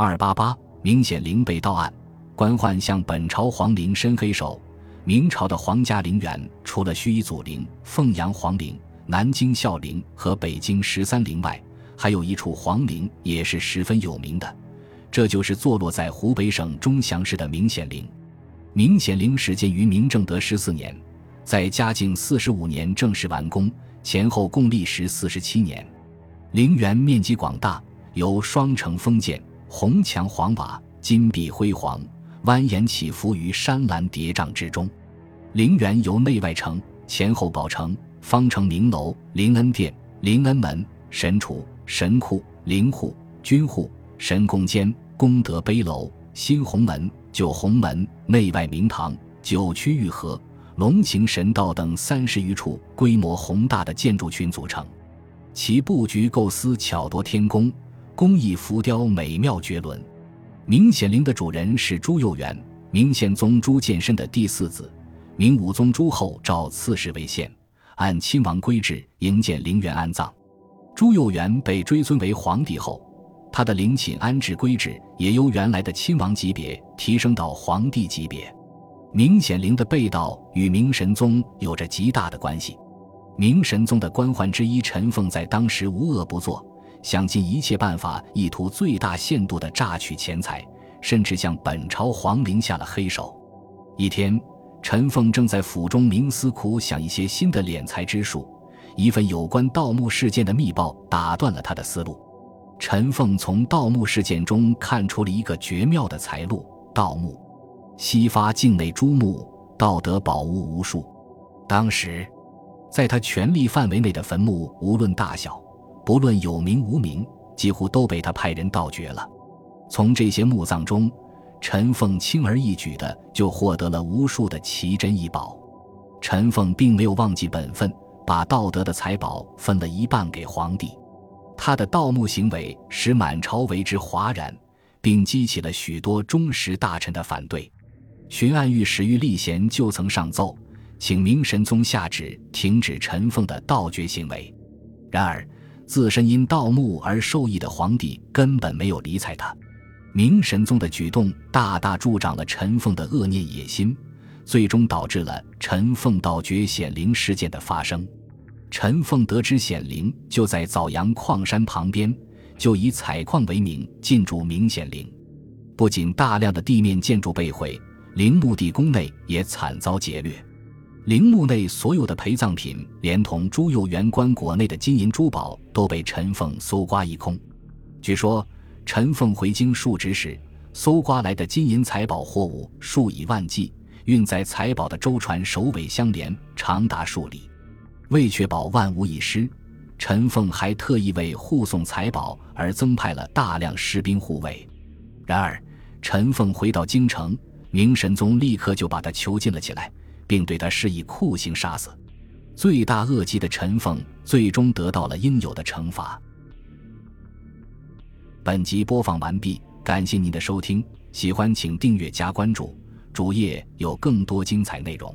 二八八，明显陵被盗案，官宦向本朝皇陵伸黑手。明朝的皇家陵园，除了盱眙祖陵、凤阳皇陵、南京孝陵和北京十三陵外，还有一处皇陵也是十分有名的，这就是坐落在湖北省钟祥市的明显陵。明显陵始建于明正德十四年，在嘉靖四十五年正式完工，前后共历时四十七年。陵园面积广大，由双城封建。红墙黄瓦，金碧辉煌，蜿蜒起伏于山峦叠嶂之中。陵园由内外城、前后宝城、方城明楼、灵恩殿、灵恩门、神厨、神库、灵户、军户、神宫间、功德碑楼、新红门、旧红门、内外明堂、九曲玉河、龙形神道等三十余处规模宏大的建筑群组成，其布局构思巧夺天工。工艺浮雕美妙绝伦，明显陵的主人是朱佑元，明宪宗朱见深的第四子。明武宗朱厚召刺史为县，按亲王规制营建陵园安葬。朱佑元被追尊为皇帝后，他的陵寝安置规制也由原来的亲王级别提升到皇帝级别。明显陵的被盗与明神宗有着极大的关系。明神宗的官宦之一陈凤在当时无恶不作。想尽一切办法，意图最大限度地榨取钱财，甚至向本朝皇陵下了黑手。一天，陈凤正在府中冥思苦想一些新的敛财之术，一份有关盗墓事件的密报打断了他的思路。陈凤从盗墓事件中看出了一个绝妙的财路：盗墓。西发境内诸墓，盗得宝物无数。当时，在他权力范围内的坟墓，无论大小。不论有名无名，几乎都被他派人盗掘了。从这些墓葬中，陈凤轻而易举的就获得了无数的奇珍异宝。陈凤并没有忘记本分，把盗得的财宝分了一半给皇帝。他的盗墓行为使满朝为之哗然，并激起了许多忠实大臣的反对。巡按御史玉立贤就曾上奏，请明神宗下旨停止陈凤的盗掘行为。然而。自身因盗墓而受益的皇帝根本没有理睬他，明神宗的举动大大助长了陈凤的恶念野心，最终导致了陈凤盗掘显灵事件的发生。陈凤得知显灵就在枣阳矿山旁边，就以采矿为名进驻明显陵，不仅大量的地面建筑被毁，陵墓地宫内也惨遭劫掠。陵墓内所有的陪葬品，连同朱佑元棺椁内的金银珠宝，都被陈凤搜刮一空。据说，陈凤回京述职时，搜刮来的金银财宝货物数以万计，运载财宝的舟船首尾相连，长达数里。为确保万无一失，陈凤还特意为护送财宝而增派了大量士兵护卫。然而，陈凤回到京城，明神宗立刻就把他囚禁了起来。并对他施以酷刑杀死，罪大恶极的陈凤最终得到了应有的惩罚。本集播放完毕，感谢您的收听，喜欢请订阅加关注，主页有更多精彩内容。